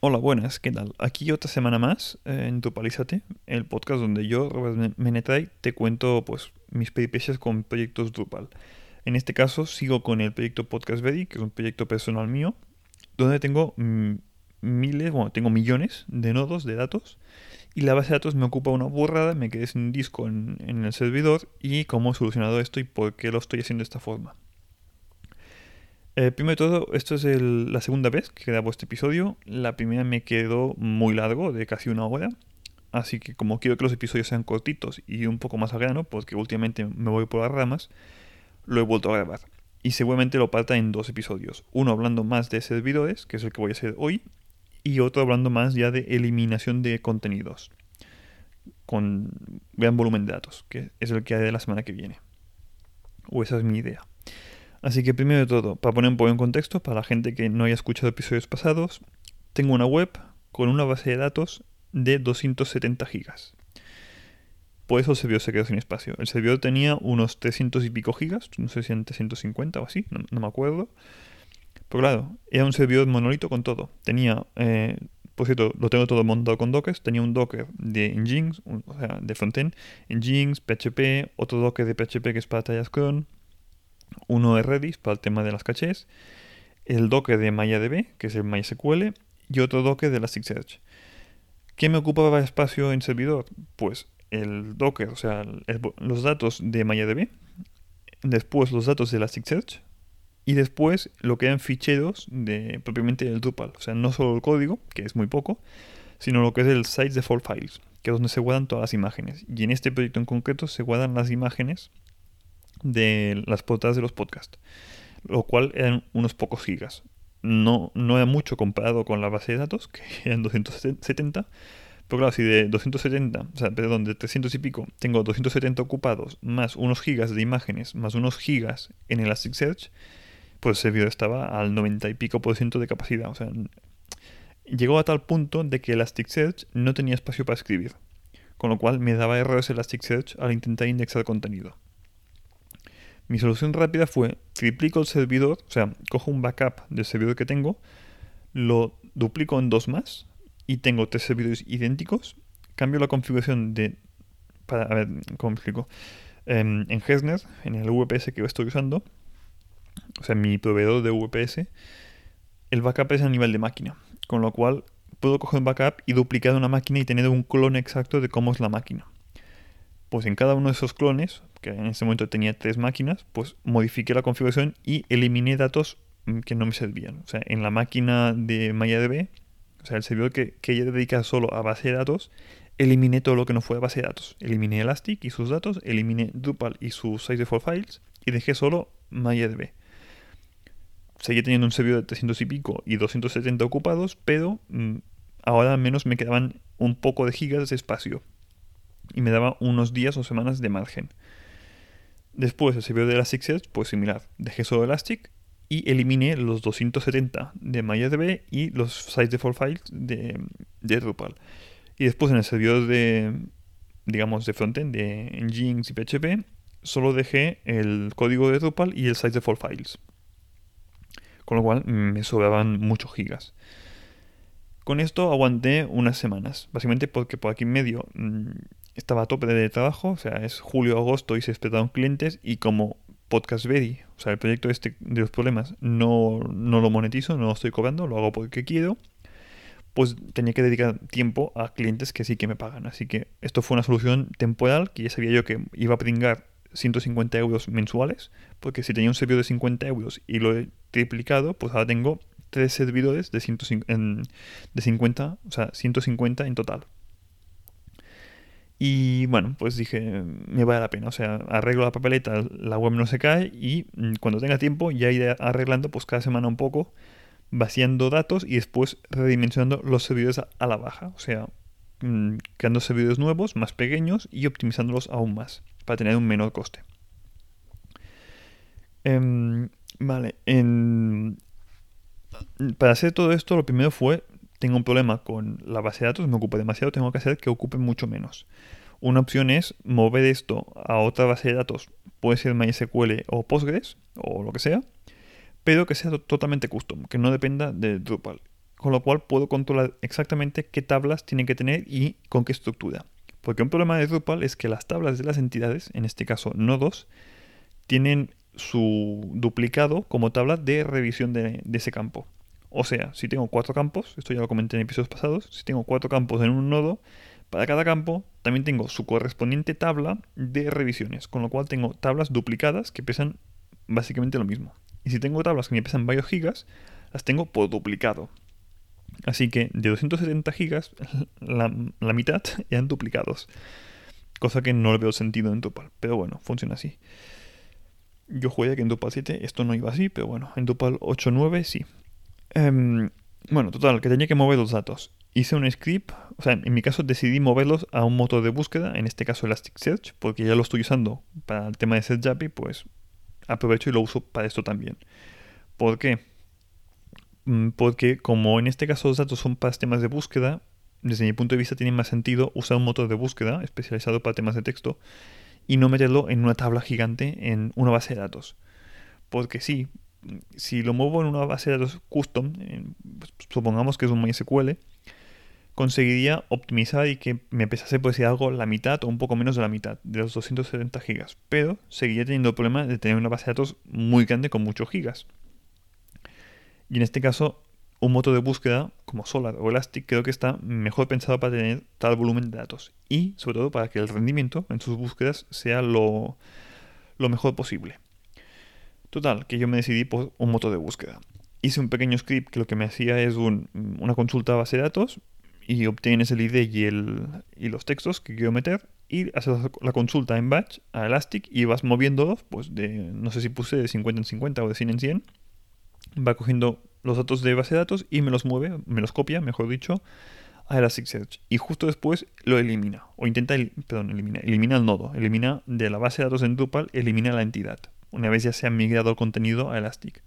Hola, buenas, ¿qué tal? Aquí otra semana más eh, en Drupalízate, el podcast donde yo, Robert Menetray, te cuento pues mis peripecias con proyectos Drupal. En este caso sigo con el proyecto Podcast Ready, que es un proyecto personal mío, donde tengo miles, bueno, tengo millones de nodos de datos y la base de datos me ocupa una burrada, me quedé sin disco en, en el servidor y cómo he solucionado esto y por qué lo estoy haciendo de esta forma. Eh, primero de todo, esto es la segunda vez que grabo este episodio. La primera me quedó muy largo, de casi una hora. Así que como quiero que los episodios sean cortitos y un poco más al grano, porque últimamente me voy por las ramas, lo he vuelto a grabar. Y seguramente lo parta en dos episodios. Uno hablando más de servidores, que es el que voy a hacer hoy, y otro hablando más ya de eliminación de contenidos con gran volumen de datos, que es el que haré la semana que viene. O esa es mi idea. Así que primero de todo, para poner un poco en contexto, para la gente que no haya escuchado episodios pasados, tengo una web con una base de datos de 270 gigas. Por eso el servidor se quedó sin espacio. El servidor tenía unos 300 y pico gigas, no sé si en 350 o así, no, me acuerdo. Pero claro, era un servidor monolito con todo. Tenía, eh, por cierto, lo tengo todo montado con Docker. Tenía un Docker de Nginx, o sea, de frontend, Nginx, PHP, otro Docker de PHP que es para cron, uno de Redis para el tema de las cachés, el Docker de MariaDB, que es el MySQL, y otro Docker de Elasticsearch. ¿Qué me ocupaba espacio en servidor? Pues el Docker, o sea, los datos de MariaDB, después los datos de Elasticsearch, y después lo que eran ficheros de propiamente del Drupal. O sea, no solo el código, que es muy poco, sino lo que es el Sites Default Files, que es donde se guardan todas las imágenes. Y en este proyecto en concreto se guardan las imágenes de las portadas de los podcasts, lo cual eran unos pocos gigas. No, no era mucho comparado con la base de datos, que eran 270, pero claro, si de 270, o sea, perdón, de 300 y pico, tengo 270 ocupados, más unos gigas de imágenes, más unos gigas en Elasticsearch, pues ese vídeo estaba al 90 y pico por ciento de capacidad. O sea, llegó a tal punto de que Elasticsearch no tenía espacio para escribir, con lo cual me daba errores Elasticsearch al intentar indexar contenido. Mi solución rápida fue triplico el servidor, o sea, cojo un backup del servidor que tengo, lo duplico en dos más y tengo tres servidores idénticos. Cambio la configuración de. Para, a ver, ¿cómo explico? Em, en Hesner, en el VPS que estoy usando, o sea, mi proveedor de VPS, el backup es a nivel de máquina. Con lo cual, puedo coger un backup y duplicar una máquina y tener un clon exacto de cómo es la máquina. Pues en cada uno de esos clones, que en ese momento tenía tres máquinas, pues modifiqué la configuración y eliminé datos mm, que no me servían. O sea, en la máquina de MariaDB, o sea, el servidor que, que ella dedica solo a base de datos, eliminé todo lo que no fue a base de datos. Eliminé Elastic y sus datos, eliminé Drupal y sus size default files y dejé solo MariaDB. Seguí teniendo un servidor de 300 y pico y 270 ocupados, pero mm, ahora al menos me quedaban un poco de gigas de espacio y me daba unos días o semanas de margen. Después el servidor de Elasticsearch, pues similar, dejé solo Elastic y eliminé los 270 de MariaDB y los size default files de, de Drupal. Y después en el servidor de, digamos, de frontend, de Nginx y PHP, solo dejé el código de Drupal y el size default files. Con lo cual me sobraban muchos gigas. Con esto aguanté unas semanas, básicamente porque por aquí en medio mm, estaba a tope de trabajo, o sea, es julio-agosto y se esperaron clientes y como Podcast Ready, o sea, el proyecto este de los problemas, no, no lo monetizo, no lo estoy cobrando, lo hago porque quiero, pues tenía que dedicar tiempo a clientes que sí que me pagan. Así que esto fue una solución temporal que ya sabía yo que iba a pringar 150 euros mensuales, porque si tenía un servidor de 50 euros y lo he triplicado, pues ahora tengo tres servidores de, 150, de 50, o sea, 150 en total. Y bueno, pues dije, me vale la pena. O sea, arreglo la papeleta, la web no se cae y mm, cuando tenga tiempo ya iré arreglando pues cada semana un poco, vaciando datos y después redimensionando los servidores a, la baja. O sea, mm, creando servidores nuevos, más pequeños y optimizándolos aún más para tener un menor coste. Em, vale, para hacer todo esto lo primero fue tengo un problema con la base de datos, me ocupa demasiado, tengo que hacer que ocupe mucho menos. Una opción es mover esto a otra base de datos, puede ser MySQL o Postgres o lo que sea, pero que sea totalmente custom, que no dependa de Drupal. con lo cual puedo controlar exactamente qué tablas tiene que tener y con qué estructura. Porque un problema de Drupal es que las tablas de las entidades, en este caso nodos, tienen su duplicado como tabla de revisión de, ese campo. O sea, si tengo cuatro campos, esto ya lo comenté en episodios pasados, si tengo cuatro campos en un nodo, para cada campo también tengo su correspondiente tabla de revisiones, con lo cual tengo tablas duplicadas que pesan básicamente lo mismo. Y si tengo tablas que me pesan varios gigas, las tengo por duplicado. Así que de 270 gigas, la, mitad eran duplicados. Cosa que no le veo sentido en Drupal. Pero bueno, funciona así. Yo jugué que en Drupal 7 esto no iba así, pero bueno, en Drupal 8.9 sí. Em, bueno, total, que tenía que mover los datos. Hice un script, o sea, en mi caso decidí moverlos a un motor de búsqueda, en este caso Elasticsearch, porque ya lo estoy usando para el tema de SearchAPI, pues aprovecho y lo uso para esto también. ¿Por qué? Mm, porque como en este caso los datos son para temas de búsqueda, desde mi punto de vista tiene más sentido usar un motor de búsqueda especializado para temas de texto y no meterlo en una tabla gigante en una base de datos. Porque sí, si lo muevo en una base de datos custom, pues, supongamos que es un MySQL, conseguiría optimizar y que me pesase por decir algo la mitad o un poco menos de la mitad de los 270 gigas. Pero seguiría teniendo el problema de tener una base de datos muy grande con muchos gigas. Y en este caso, un motor de búsqueda como Solar o Elastic creo que está mejor pensado para tener tal volumen de datos y sobre todo para que el rendimiento en sus búsquedas sea lo, mejor posible. Total, que yo me decidí por un motor de búsqueda. Hice un pequeño script que lo que me hacía es una consulta a base de datos y obtienes el ID y, el, y los textos que quiero meter y haces la consulta en batch a Elastic y vas moviéndolos, pues de, no sé si puse de 50 en 50 o de 100 en 100 va cogiendo los datos de base de datos y me los mueve, me los copia, mejor dicho, a Elasticsearch. Y justo después lo elimina, o intenta, perdón, elimina, elimina el nodo, elimina de la base de datos en Drupal, elimina la entidad, una vez ya se ha migrado el contenido a Elastic.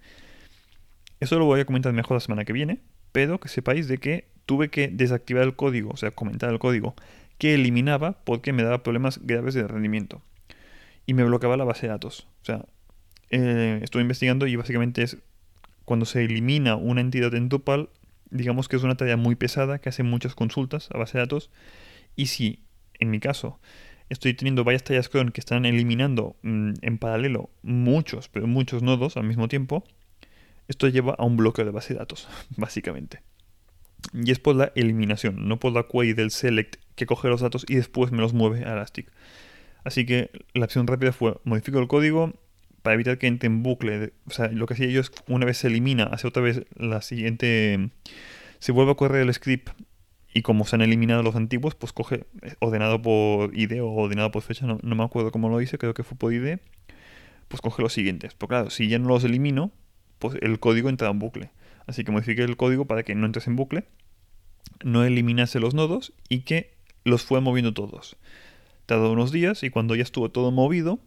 Eso lo voy a comentar mejor la semana que viene, pero que sepáis de que tuve que desactivar el código, o sea, comentar el código que eliminaba porque me daba problemas graves de rendimiento. Y me bloqueaba la base de datos. O sea, eh, estuve investigando y básicamente es cuando se elimina una entidad en Drupal, digamos que es una tarea muy pesada que hace muchas consultas a base de datos. Y si, en mi caso, estoy teniendo varias tareas cron que están eliminando mm, en paralelo muchos, pero muchos nodos al mismo tiempo, esto lleva a un bloqueo de base de datos, básicamente. Y es por la eliminación, no por la query del select que coge los datos y después me los mueve a Elastic. Así que la opción rápida fue modifico el código, para evitar que entre en bucle. O sea, lo que hacía yo es una vez se elimina, hace otra vez la siguiente. Se vuelve a correr el script y como se han eliminado los antiguos, pues coge eh, ordenado por ID o ordenado por fecha, no, me acuerdo cómo lo hice, creo que fue por ID, pues coge los siguientes. Pero claro, si ya no los elimino, pues el código entra en bucle. Así que modifique el código para que no entres en bucle, no eliminase los nodos y que los fue moviendo todos. Tardó unos días y cuando ya estuvo todo movido,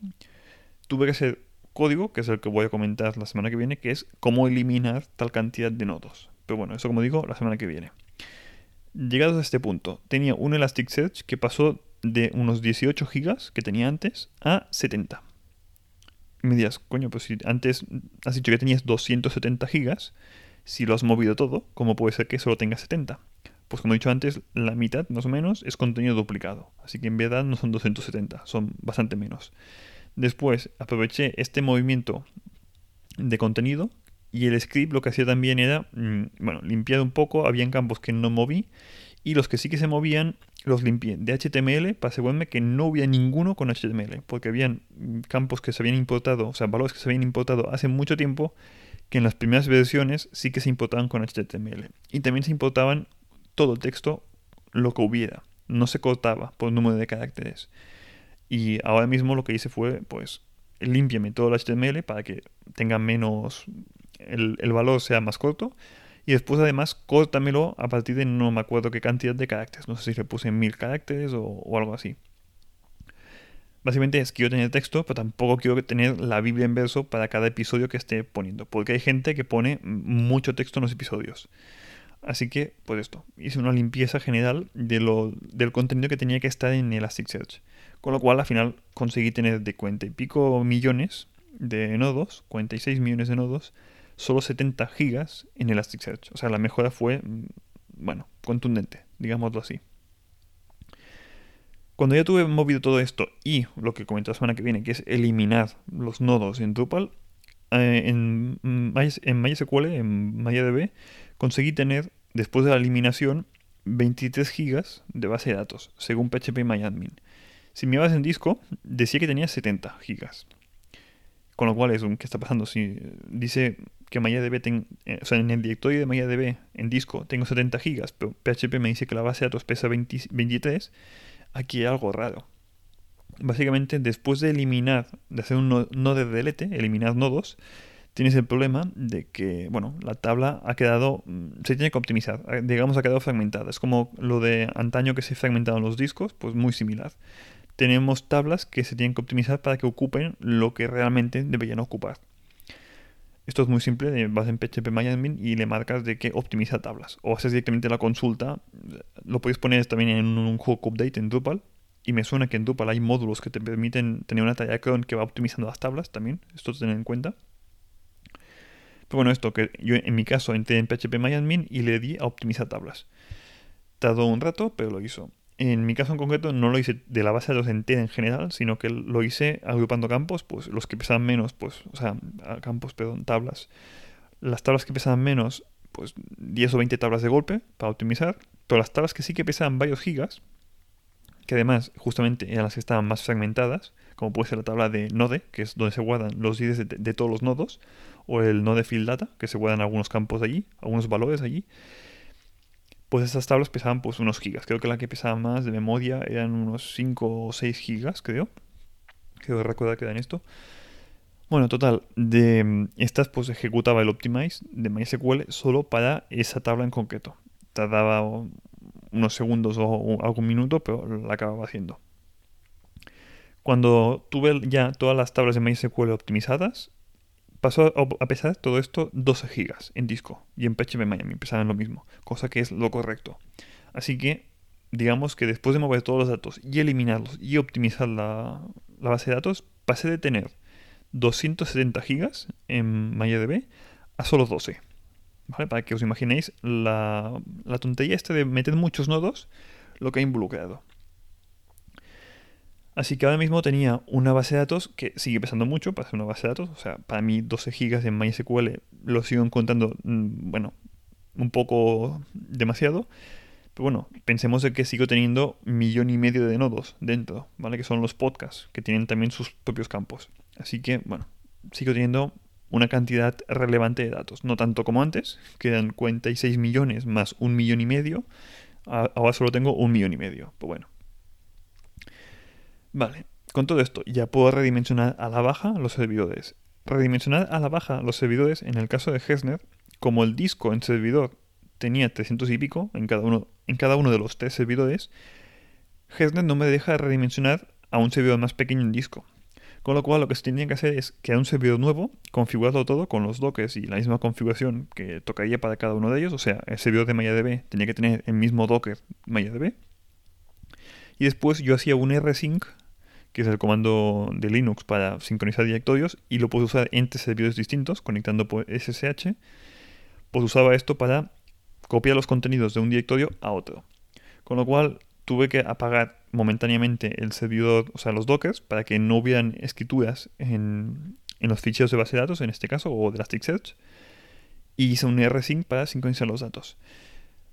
tuve que hacer código, que es el que voy a comentar la semana que viene, que es cómo eliminar tal cantidad de nodos. Pero bueno, eso como digo, la semana que viene. Llegados a este punto, tenía un Elasticsearch que pasó de unos 18 gigas que tenía antes a 70. Y me dirás, coño, pues si antes has dicho que tenías 270 gigas, si lo has movido todo, ¿cómo puede ser que solo tengas 70? Pues como he dicho antes, la mitad más o menos es contenido duplicado. Así que en verdad no son 270, son bastante menos. Después aproveché este movimiento de contenido y el script lo que hacía también era, mm, bueno, limpiar un poco, habían campos que no moví y los que sí que se movían los limpié de HTML para asegurarme que no hubiera ninguno con HTML, porque habían campos que se habían importado, o sea, valores que se habían importado hace mucho tiempo que en las primeras versiones sí que se importaban con HTML. Y también se importaban todo el texto, lo que hubiera, no se cortaba por número de caracteres. Y ahora mismo lo que hice fue, pues, límpiame todo el HTML para que tenga menos, el, valor sea más corto. Y después además córtamelo a partir de no me acuerdo qué cantidad de caracteres. No sé si le puse mil caracteres o, algo así. Básicamente es quiero tener texto, pero tampoco quiero tener la Biblia en verso para cada episodio que esté poniendo. Porque hay gente que pone mucho texto en los episodios. Así que, pues esto, hice una limpieza general de lo, del contenido que tenía que estar en Elasticsearch. Con lo cual al final conseguí tener de cuenta y pico millones de nodos, 46 millones de nodos, solo 70 gigas en Elasticsearch. O sea, la mejora fue, mm, bueno, contundente, digámoslo así. Cuando ya tuve movido todo esto y lo que comenté la semana que viene, que es eliminar los nodos en Drupal, eh, en, en MySQL, en MariaDB, conseguí tener, después de la eliminación, 23 gigas de base de datos, según PHP MyAdmin. Si me ibas en disco, decía que tenía 70 gigas. Con lo cual es un, ¿qué está pasando? Si dice que MariaDB, ten, eh, o sea, en el directorio de MariaDB en disco tengo 70 gigas, pero PHP me dice que la base de datos pesa 23, aquí hay algo raro. Básicamente, después de eliminar, de hacer un nodo de delete, eliminar nodos, tienes el problema de que, bueno, la tabla ha quedado, mm, se tiene que optimizar, eh, digamos, ha quedado fragmentada. Es como lo de antaño que se fragmentaban los discos, pues muy similar. Tenemos tablas que se tienen que optimizar para que ocupen lo que realmente deberían ocupar. Esto es muy simple, vas en PHP MyAdmin y le marcas de que optimiza tablas. O haces directamente la consulta, lo puedes poner también en un hook update en Drupal. Y me suena que en Drupal hay módulos que te permiten tener una talla cron que va optimizando las tablas también. Esto tener en cuenta. Pero bueno, esto que yo en mi caso entré en PHP MyAdmin y le di a optimizar tablas. Tardó un rato, pero lo hizo. En mi caso en concreto no lo hice de la base de datos entera en general, sino que lo hice agrupando campos, pues los que pesaban menos, pues, o sea, campos, perdón, tablas. Las tablas que pesaban menos, pues 10 o 20 tablas de golpe para optimizar, pero las tablas que sí que pesaban varios gigas, que además justamente eran las que estaban más fragmentadas, como puede ser la tabla de Node, que es donde se guardan los IDs de, todos los nodos, o el Node Field Data, que se guardan algunos campos allí, algunos valores allí, pues esas tablas pesaban pues unos gigas. Creo que la que pesaba más de memoria eran unos 5 o 6 gigas, creo. Creo que recuerda que en esto. Bueno, total, de estas pues ejecutaba el Optimize de MySQL solo para esa tabla en concreto. Tardaba unos segundos o algún minuto, pero la acababa haciendo. Cuando tuve ya todas las tablas de MySQL optimizadas, pasó a pesar todo esto 12 gigas en disco y en PHP Miami pesaban lo mismo, cosa que es lo correcto. Así que digamos que después de mover todos los datos y eliminarlos y optimizar la, base de datos, pasé de tener 270 gigas en MariaDB a solo 12. ¿Vale? Para que os imaginéis la, la tontería esta de meter muchos nodos, lo que ha involucrado. Así que ahora mismo tenía una base de datos que sigue pesando mucho para ser una base de datos. O sea, para mí 12 gigas en MySQL lo sigo encontrando, mm, bueno, un poco demasiado. Pero bueno, pensemos de que sigo teniendo millón y medio de nodos dentro, ¿vale? Que son los podcasts, que tienen también sus propios campos. Así que, bueno, sigo teniendo una cantidad relevante de datos. No tanto como antes, que eran 46 millones más un millón y medio. Ahora solo tengo un millón y medio. Pues bueno, Vale, con todo esto ya puedo redimensionar a la baja los servidores. Redimensionar a la baja los servidores, en el caso de Hesner, como el disco en servidor tenía 300 y pico en cada uno, en cada uno de los tres servidores, Hesner no me deja redimensionar a un servidor más pequeño en disco. Con lo cual lo que se tiene que hacer es crear un servidor nuevo, configurarlo todo con los dockers y la misma configuración que tocaría para cada uno de ellos. O sea, el servidor de MariaDB tenía que tener el mismo docker MariaDB. Y después yo hacía un rsync que es el comando de Linux para sincronizar directorios, y lo puedo usar entre servidores distintos, conectando por SSH, pues usaba esto para copiar los contenidos de un directorio a otro. Con lo cual tuve que apagar momentáneamente el servidor, o sea, los dockers, para que no hubieran escrituras en, en los ficheros de base de datos, en este caso, o de Elasticsearch, y hice un rsync para sincronizar los datos.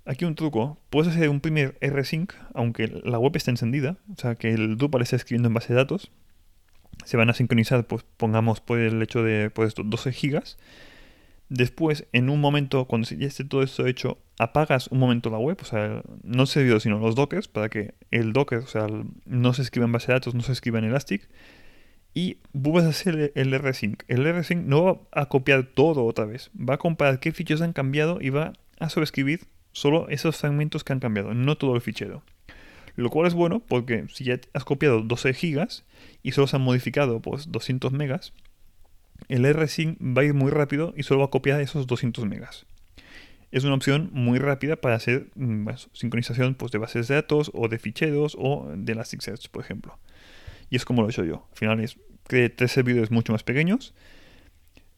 Aquí un truco, puedes hacer un primer rsync, aunque la web esté encendida, o sea que el Drupal esté escribiendo en base de datos, se van a sincronizar, pues pongamos por el hecho de pues, 12 gigas. Después, en un momento, cuando ya esté todo esto hecho, apagas un momento la web, o sea, no el servidor, sino los dockers, para que el docker, o sea, no se escriba en base de datos, no se escriba en Elastic, y vuelves a hacer el rsync. El rsync no va a copiar todo otra vez, va a comparar qué fichos han cambiado y va a sobreescribir solo esos fragmentos que han cambiado, no todo el fichero. Lo cual es bueno porque si ya has copiado 12 gigas y solo se han modificado pues 200 megas, el rsync va a ir muy rápido y solo va a copiar esos 200 megas. Es una opción muy rápida para hacer mm, sincronización pues, de bases de datos o de ficheros o de Elasticsearch, por ejemplo. Y es como lo he hecho yo. Al final es creé tres servidores mucho más pequeños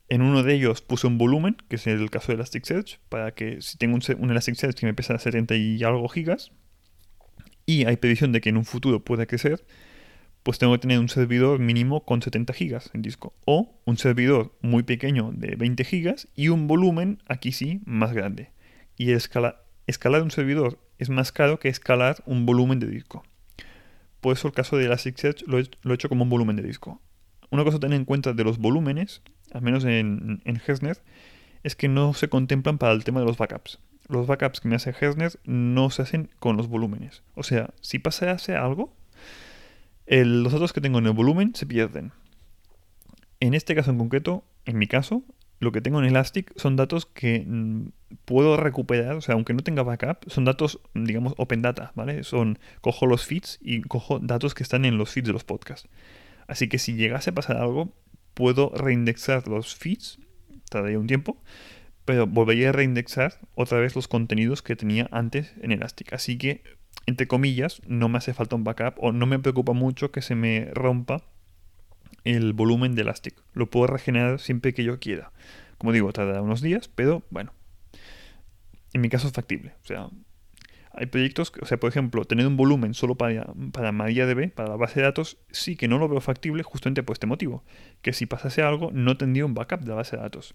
En uno de ellos puse un volumen, que es el caso de Elasticsearch, para que si tengo un, Elasticsearch que me pesa 70 y algo gigas, y hay previsión de que en un futuro pueda crecer, pues tengo que tener un servidor mínimo con 70 gigas en disco. O un servidor muy pequeño de 20 gigas y un volumen, aquí sí, más grande. Y escala, escalar un servidor es más caro que escalar un volumen de disco. Por eso el caso de Elasticsearch lo he, lo he hecho como un volumen de disco. Una cosa a tener en cuenta de los volúmenes, al menos en, en es que no se contemplan para el tema de los backups. Los backups que me hace Hersner no se hacen con los volúmenes. O sea, si hace algo, los datos que tengo en el volumen se pierden. En este caso en concreto, en mi caso, lo que tengo en Elastic son datos que mm, puedo recuperar, o sea, aunque no tenga backup, son datos, digamos, open data, ¿vale? Son, cojo los feeds y cojo datos que están en los feeds de los podcasts. Así que si llegase a pasar algo, puedo reindexar los feeds, tardaría un tiempo, pero volvería a reindexar otra vez los contenidos que tenía antes en Elastic. Así que entre comillas, no me hace falta un backup o no me preocupa mucho que se me rompa el volumen de Elastic. Lo puedo regenerar siempre que yo quiera. Como digo, tarda unos días, pero bueno, en mi caso es factible. O sea, hay proyectos, o sea, por ejemplo, tener un volumen solo para, para MariaDB, para la base de datos, sí que no lo veo factible justamente por este motivo. Que si pasase algo, no tendría un backup de la base de datos.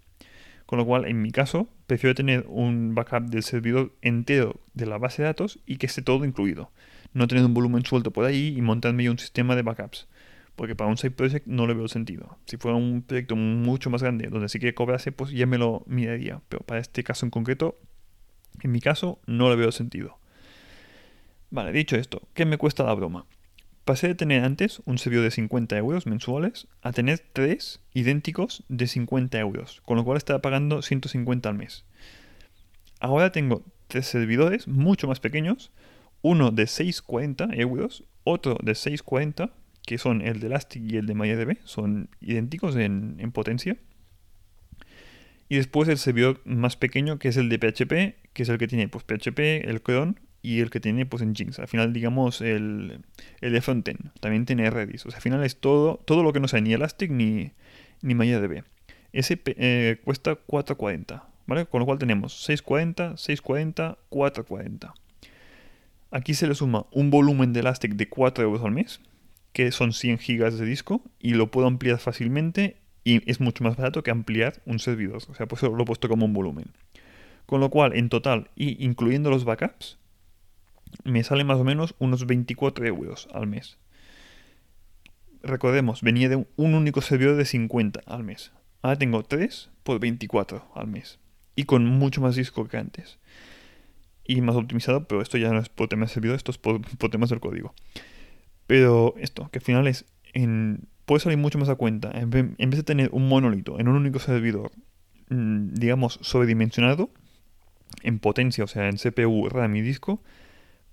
Con lo cual, en mi caso, prefiero tener un backup del servidor entero de la base de datos y que esté todo incluido. No tener un volumen suelto por ahí y montarme yo un sistema de backups. Porque para un side project no le veo sentido. Si fuera un proyecto mucho más grande donde sí que cobrase, pues ya me lo miraría. Pero para este caso en concreto, en mi caso, no le veo sentido. Vale, dicho esto, ¿qué me cuesta la broma? Pasé de tener antes un servidor de 50 euros mensuales a tener tres idénticos de 50 euros, con lo cual estaba pagando 150 al mes. Ahora tengo tres servidores mucho más pequeños, uno de 640 euros, otro de 640, que son el de Elastic y el de MariaDB, son idénticos en, en potencia. Y después el servidor más pequeño, que es el de PHP, que es el que tiene pues, PHP, el cron y el que tiene pues en Jinx. Al final, digamos, el, el de también tiene Redis. O sea, al final es todo, todo lo que no sea ni Elastic ni, ni. Ese eh, cuesta 440, ¿vale? Con lo cual tenemos 640, 640, 440. Aquí se le suma un volumen de Elastic de 4 euros al mes, que son 100 gigas de disco, y lo puedo ampliar fácilmente y es mucho más barato que ampliar un servidor. O sea, pues lo he puesto como un volumen. Con lo cual, en total, y incluyendo los backups, me sale más o menos unos 24 euros al mes. Recordemos, venía de un único servidor de 50 al mes. Ahora tengo 3 por 24 al mes. Y con mucho más disco que antes. Y más optimizado, pero esto ya no es por temas de servidor, esto es por, temas del código. Pero esto, que al final es, puede salir mucho más a cuenta. En, vez de tener un monolito en un único servidor, mm, digamos, sobredimensionado, en potencia, o sea, en CPU, RAM y disco,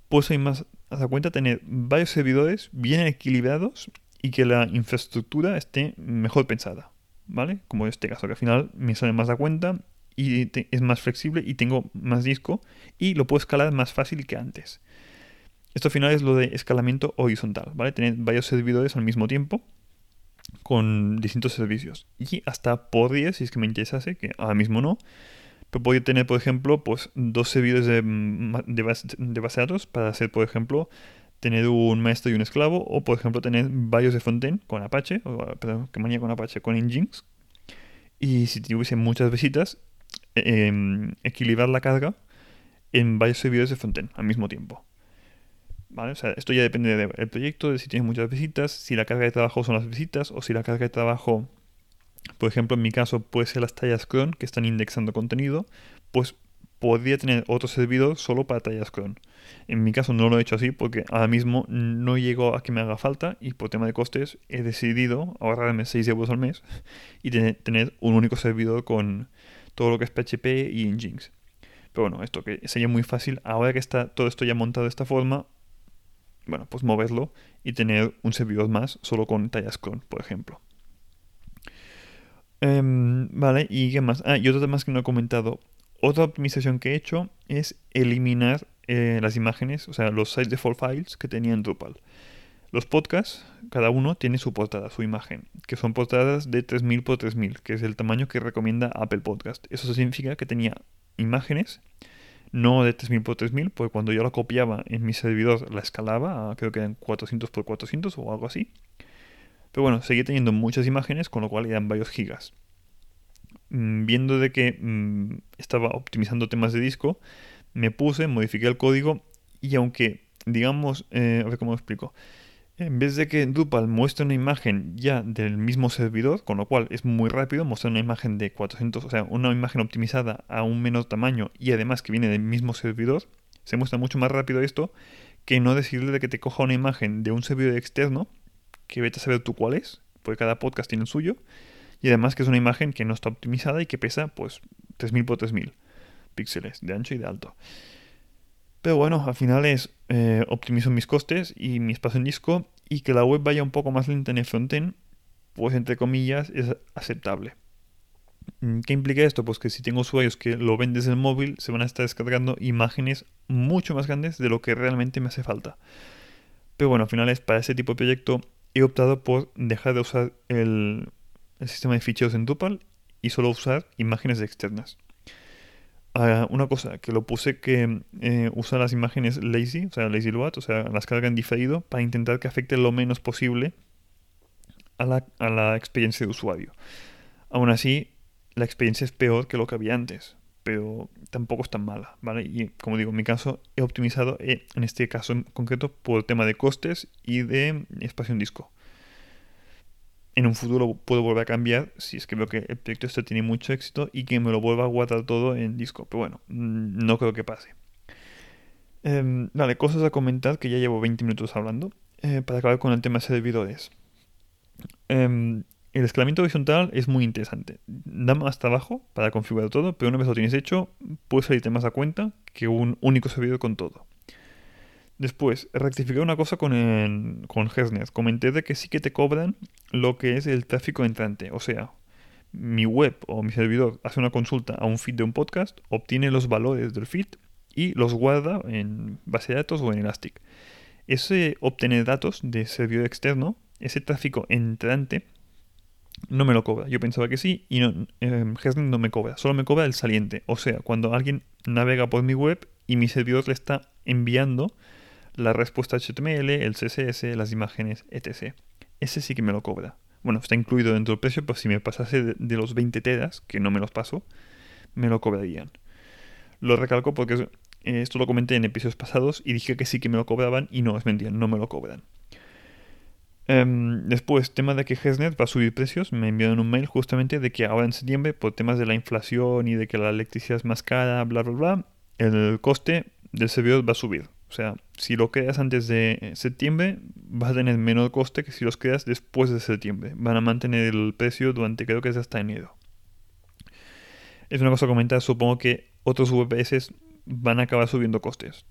pues hay más a cuenta tener varios servidores bien equilibrados y que la infraestructura esté mejor pensada, ¿vale? Como este caso, que al final me sale más a cuenta y es más flexible y tengo más disco y lo puedo escalar más fácil que antes. Esto al final es lo de escalamiento horizontal, ¿vale? Tener varios servidores al mismo tiempo con distintos servicios. Y hasta podría, si es que me interesase, que ahora mismo no, pero podría tener, por ejemplo, pues dos servidores de, de, base, de base datos para hacer, por ejemplo, tener un maestro y un esclavo, o por ejemplo tener varios de frontend con Apache, o perdón, que manía con Apache, con Nginx, y si tuviese muchas visitas, em, equilibrar la carga en varios servidores de frontend al mismo tiempo. ¿Vale? O sea, esto ya depende del proyecto, de si tienes muchas visitas, si la carga de trabajo son las visitas, o si la carga de trabajo por ejemplo, en mi caso puede ser las tallas cron que están indexando contenido, pues podría tener otro servidor solo para tallas cron. En mi caso no lo he hecho así porque ahora mismo no llego a que me haga falta y por tema de costes he decidido ahorrarme 6 euros al mes y tener un único servidor con todo lo que es PHP y Nginx. Pero bueno, esto que sería muy fácil ahora que está todo esto ya montado de esta forma, bueno, pues moverlo y tener un servidor más solo con tallas cron, por ejemplo. Em, vale, ¿y qué más? Ah, y otro tema que no he comentado. Otra optimización que he hecho es eliminar eh, las imágenes, o sea, los site default files que tenía en Drupal. Los podcasts, cada uno tiene su portada, su imagen, que son portadas de 3000 x 3000, que es el tamaño que recomienda Apple Podcast. Eso significa que tenía imágenes no de 3000 x 3000, porque cuando yo la copiaba en mi servidor la escalaba, creo que eran 400 x 400 o algo así. Pero bueno, seguía teniendo muchas imágenes, con lo cual eran varios gigas. Mm, viendo de que mm, estaba optimizando temas de disco, me puse, modifiqué el código y aunque, digamos, eh, a ver cómo lo explico, en vez de que Drupal muestre una imagen ya del mismo servidor, con lo cual es muy rápido, mostrar una imagen de 400, o sea, una imagen optimizada a un menor tamaño y además que viene del mismo servidor, se muestra mucho más rápido esto que no decirle de que te coja una imagen de un servidor externo, que vete a saber tú cuál es, porque cada podcast tiene el suyo, y además que es una imagen que no está optimizada y que pesa pues 3000 por 3000 píxeles de ancho y de alto. Pero bueno, al final es eh, optimizo mis costes y mi espacio en disco y que la web vaya un poco más lenta en el frontend, pues entre comillas es aceptable. Mm, ¿Qué implica esto? Pues que si tengo usuarios que lo ven desde el móvil, se van a estar descargando imágenes mucho más grandes de lo que realmente me hace falta. Pero bueno, al final es para ese tipo de proyecto he optado por dejar de usar el, sistema de ficheros en Drupal y solo usar imágenes externas. Ah, una cosa, que lo puse que eh, usa las imágenes lazy, o sea, lazy load, o sea, las carga en diferido para intentar que afecte lo menos posible a la, a la experiencia de usuario. Aún así, la experiencia es peor que lo que había antes, pero tampoco es tan mala, ¿vale? Y como digo, en mi caso he optimizado, eh, en este caso en concreto, por el tema de costes y de espacio en disco en un futuro puedo volver a cambiar si es que veo que el proyecto este tiene mucho éxito y que me lo vuelva a guardar todo en disco. Pero bueno, mm, no creo que pase. Em, vale, cosas a comentar que ya llevo 20 minutos hablando. Eh, para acabar con el tema de servidores. Em, el escalamiento horizontal es muy interesante. Da más trabajo para configurar todo, pero una vez lo tienes hecho, puedes salirte más a cuenta que un único servidor con todo. Después, rectificar una cosa con, el, con Comenté de que sí que te cobran lo que es el tráfico entrante. O sea, mi web o mi servidor hace una consulta a un feed de un podcast, obtiene los valores del feed y los guarda en base de datos o en Elastic. Ese obtener datos de servidor externo, ese tráfico entrante, no me lo cobra. Yo pensaba que sí y no, eh, no me cobra. Solo me cobra el saliente. O sea, cuando alguien navega por mi web y mi servidor le está enviando la respuesta HTML, el CSS, las imágenes, etc. Ese sí que me lo cobra. Bueno, está incluido dentro del precio, pero si me pasase de, los 20 teras, que no me los paso, me lo cobrarían. Lo recalco porque eh, esto lo comenté en episodios pasados y dije que sí que me lo cobraban y no, es mentira, no me lo cobran. Em, después, tema de que Hesnet va a subir precios. Me enviaron un mail justamente de que ahora en septiembre, por temas de la inflación y de que la electricidad es más cara, bla, bla, bla, el coste del servidor va a subir. O sea, si lo creas antes de septiembre, vas a tener menor coste que si los creas después de septiembre. Van a mantener el precio durante creo que es hasta enero. Es una cosa a comentar, supongo que otros VPS van a acabar subiendo costes.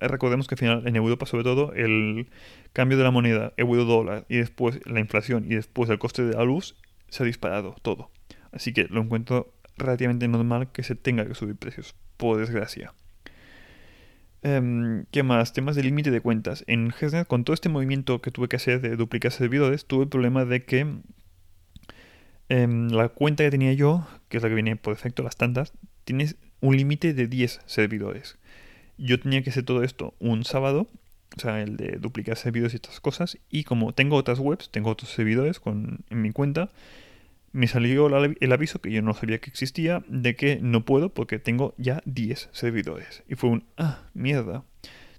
Recordemos que al final en Europa sobre todo el cambio de la moneda euro-dólar y después la inflación y después el coste de la luz se ha disparado todo. Así que lo encuentro relativamente normal que se tenga que subir precios, por desgracia. Em, ¿Qué más? Temas de límite de cuentas. En GesNet, con todo este movimiento que tuve que hacer de duplicar servidores, tuve el problema de que em, la cuenta que tenía yo, que es la que viene por defecto, las tantas, tiene un límite de 10 servidores. Yo tenía que hacer todo esto un sábado, o sea, el de duplicar servidores y estas cosas, y como tengo otras webs, tengo otros servidores con, en mi cuenta, me salió el aviso que yo no sabía que existía de que no puedo porque tengo ya 10 servidores. Y fue un, ah, mierda.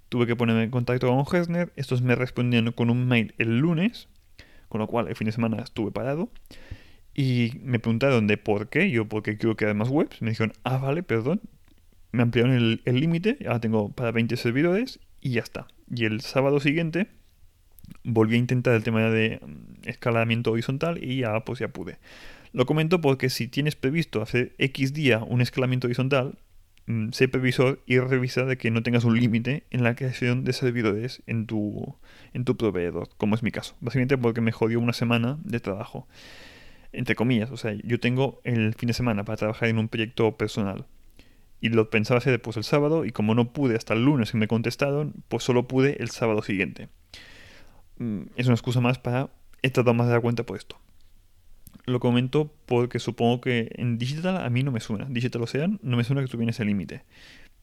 Tuve que ponerme en contacto con Hesner, estos me respondieron con un mail el lunes, con lo cual el fin de semana estuve parado. Y me preguntaron de por qué, yo porque quiero crear más webs. Me dijeron, ah, vale, perdón. Me ampliaron el límite, ahora tengo para 20 servidores y ya está. Y el sábado siguiente volví a intentar el tema de mm, escalamiento horizontal y ya pues ya pude. Lo comento porque si tienes previsto hacer X día un escalamiento horizontal, mm, sé previsor y revisa de que no tengas un límite en la creación de servidores en tu, en tu proveedor, como es mi caso. Básicamente porque me jodió una semana de trabajo. Entre comillas, o sea, yo tengo el fin de semana para trabajar en un proyecto personal. Y lo pensaba hacer después el sábado y como no pude hasta el lunes que me contestaron, pues solo pude el sábado siguiente. mm, es una excusa más para he tratado más de dar cuenta por esto. Lo comento porque supongo que en Digital a mí no me suena. Digital Ocean no me suena que tuviera ese límite.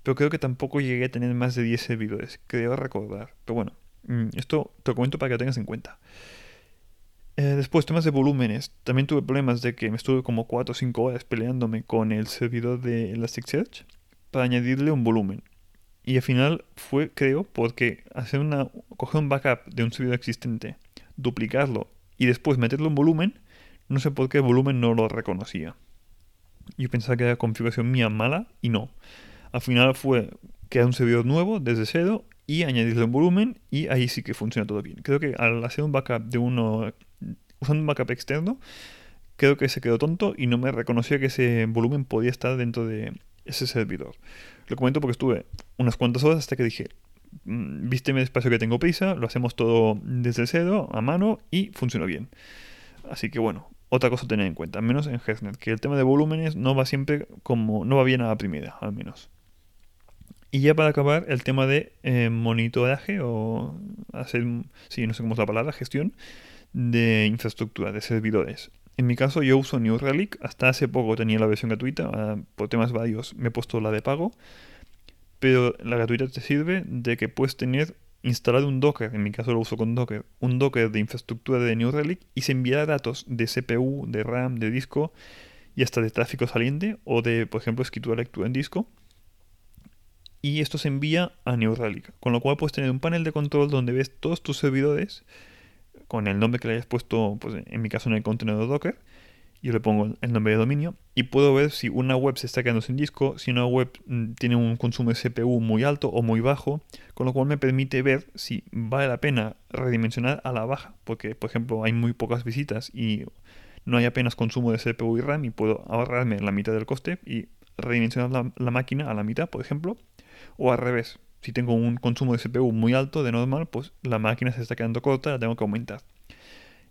Pero creo que tampoco llegué a tener más de 10 servidores. Creo recordar. Pero bueno, mm, esto te lo comento para que lo tengas en cuenta. Eh, después, temas de volúmenes. También tuve problemas de que me estuve como 4 o 5 horas peleándome con el servidor de Elasticsearch para añadirle un volumen. Y al final fue, creo, porque hacer una, coger un backup de un servidor existente, duplicarlo y después meterlo en volumen, no sé por qué el volumen no lo reconocía. Yo pensaba que era configuración mía mala y no. Al final fue crear un servidor nuevo desde cero y añadirle un volumen y ahí sí que funciona todo bien. Creo que al hacer un backup de uno usando un backup externo, creo que se quedó tonto y no me reconoció que ese volumen podía estar dentro de ese servidor. Lo comento porque estuve unas cuantas horas hasta que dije, mm, vísteme despacio que tengo prisa, lo hacemos todo desde cero, a mano y funcionó bien. Así que bueno, otra cosa a tener en cuenta, al menos en HeadNet, que el tema de volúmenes no va siempre como, no va bien a la primera, al menos. Y ya para acabar, el tema de eh, monitoraje o hacer, sí, no sé cómo es la palabra, gestión de infraestructura, de servidores. En mi caso yo uso New Relic, hasta hace poco tenía la versión gratuita, por temas varios me he puesto la de pago, pero la gratuita te sirve de que puedes tener instalado un Docker, en mi caso lo uso con Docker, un Docker de infraestructura de New Relic y se envía datos de CPU, de RAM, de disco y hasta de tráfico saliente o de, por ejemplo, escritura lectura en disco. Y esto se envía a New Relic, con lo cual puedes tener un panel de control donde ves todos tus servidores con el nombre que le hayas puesto, pues en mi caso en el contenedor Docker, yo le pongo el nombre de dominio y puedo ver si una web se está quedando sin disco, si una web mm, tiene un consumo de CPU muy alto o muy bajo, con lo cual me permite ver si vale la pena redimensionar a la baja, porque por ejemplo hay muy pocas visitas y no hay apenas consumo de CPU y RAM y puedo ahorrarme la mitad del coste y redimensionar la, la máquina a la mitad, por ejemplo, o al revés, si tengo un consumo de CPU muy alto de normal, pues la máquina se está quedando corta, la tengo que aumentar.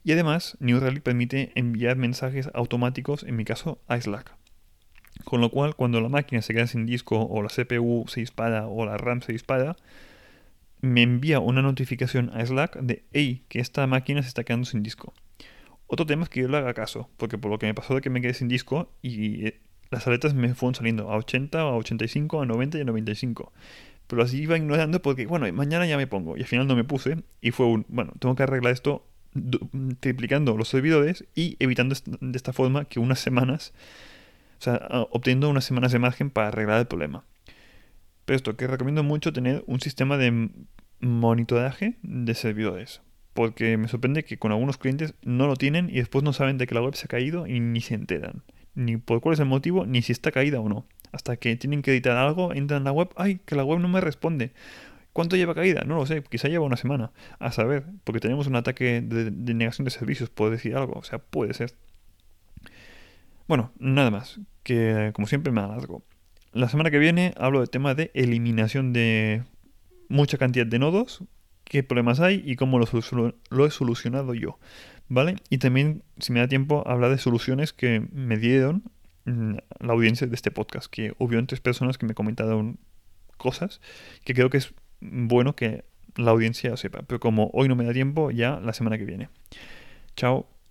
Y además, New Relic permite enviar mensajes automáticos, en mi caso, a Slack. Con lo cual, cuando la máquina se queda sin disco o la CPU se dispara o la RAM se dispara, me envía una notificación a Slack de hey, que esta máquina se está quedando sin disco. Otro tema es que yo le haga caso, porque por lo que me pasó de que me quedé sin disco y eh, las aletas me fueron saliendo a 80, a 85, a 90 y a 95 pero así iba ignorando porque, bueno, mañana ya me pongo. Y al final no me puse. Y fue un, bueno, tengo que arreglar esto triplicando los servidores y evitando de esta forma que unas semanas, o sea, obteniendo unas semanas de margen para arreglar el problema. Pero esto, que recomiendo mucho tener un sistema de monitoraje de servidores. Porque me sorprende que con algunos clientes no lo tienen y después no saben de que la web se ha caído y ni se enteran. Ni por cuál es el motivo, ni si está caída o no hasta que tienen que editar algo, entran en la web, ay, que la web no me responde. ¿Cuánto lleva caída? No lo sé, quizá lleva una semana. A saber, porque tenemos un ataque de, negación de servicios, puedo decir algo, o sea, puede ser. Bueno, nada más, que como siempre me alargo. La semana que viene hablo del tema de eliminación de mucha cantidad de nodos, qué problemas hay y cómo lo, lo he solucionado yo. ¿Vale? Y también, si me da tiempo, hablar de soluciones que me dieron la audiencia de este podcast, que hubo tres personas que me comentaron cosas que creo que es bueno que la audiencia sepa. Pero como hoy no me da tiempo, ya la semana que viene. Chao.